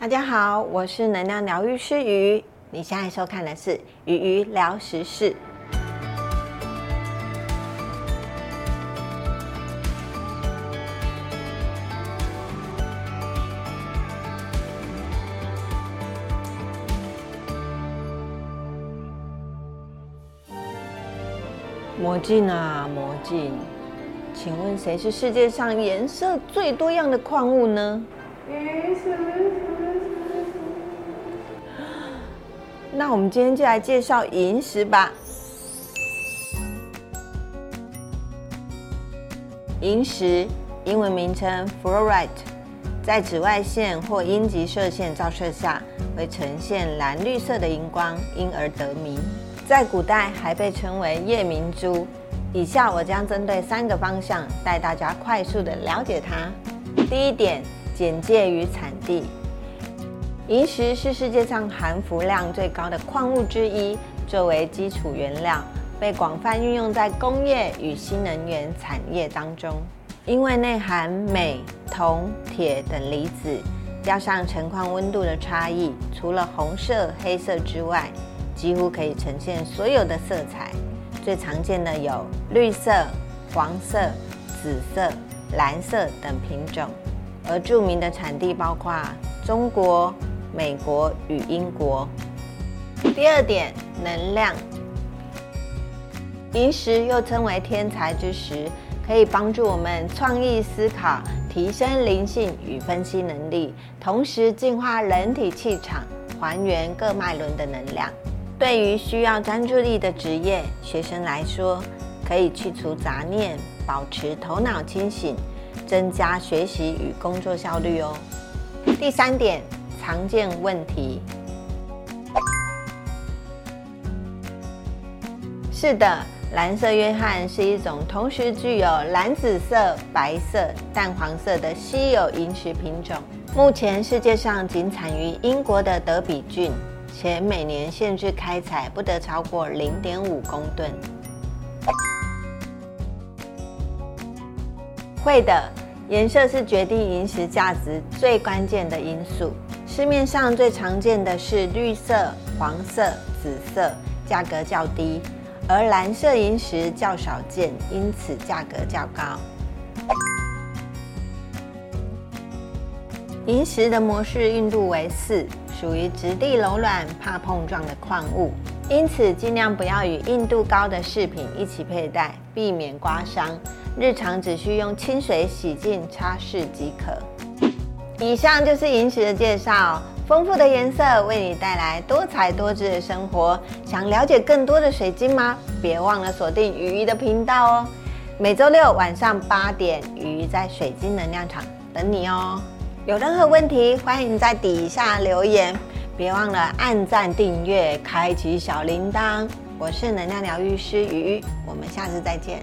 大家好，我是能量疗愈师鱼。你现在收看的是鱼鱼聊时事。魔镜啊，魔镜，请问谁是世界上颜色最多样的矿物呢？那我们今天就来介绍萤石吧。萤石英文名称 fluorite，在紫外线或阴极射线照射下，会呈现蓝绿色的荧光，因而得名。在古代还被称为夜明珠。以下我将针对三个方向带大家快速的了解它。第一点，简介与产地。萤石是世界上含氟量最高的矿物之一，作为基础原料，被广泛运用在工业与新能源产业当中。因为内含镁、铜、铁等离子，加上成矿温度的差异，除了红色、黑色之外，几乎可以呈现所有的色彩。最常见的有绿色、黄色、紫色、蓝色等品种，而著名的产地包括中国。美国与英国。第二点，能量。银石又称为天才之石，可以帮助我们创意思考、提升灵性与分析能力，同时净化人体气场，还原各脉轮的能量。对于需要专注力的职业学生来说，可以去除杂念，保持头脑清醒，增加学习与工作效率哦。第三点。常见问题。是的，蓝色约翰是一种同时具有蓝紫色、白色、淡黄色的稀有萤石品种。目前世界上仅产于英国的德比郡，且每年限制开采不得超过零点五公吨。会的，颜色是决定萤石价值最关键的因素。市面上最常见的是绿色、黄色、紫色，价格较低；而蓝色萤石较少见，因此价格较高。萤石的模式硬度为四，属于质地柔软、怕碰撞的矿物，因此尽量不要与硬度高的饰品一起佩戴，避免刮伤。日常只需用清水洗净、擦拭即可。以上就是萤石的介绍，丰富的颜色为你带来多彩多姿的生活。想了解更多的水晶吗？别忘了锁定鱼鱼的频道哦。每周六晚上八点，鱼鱼在水晶能量场等你哦。有任何问题，欢迎在底下留言。别忘了按赞、订阅、开启小铃铛。我是能量疗愈师鱼鱼，我们下次再见。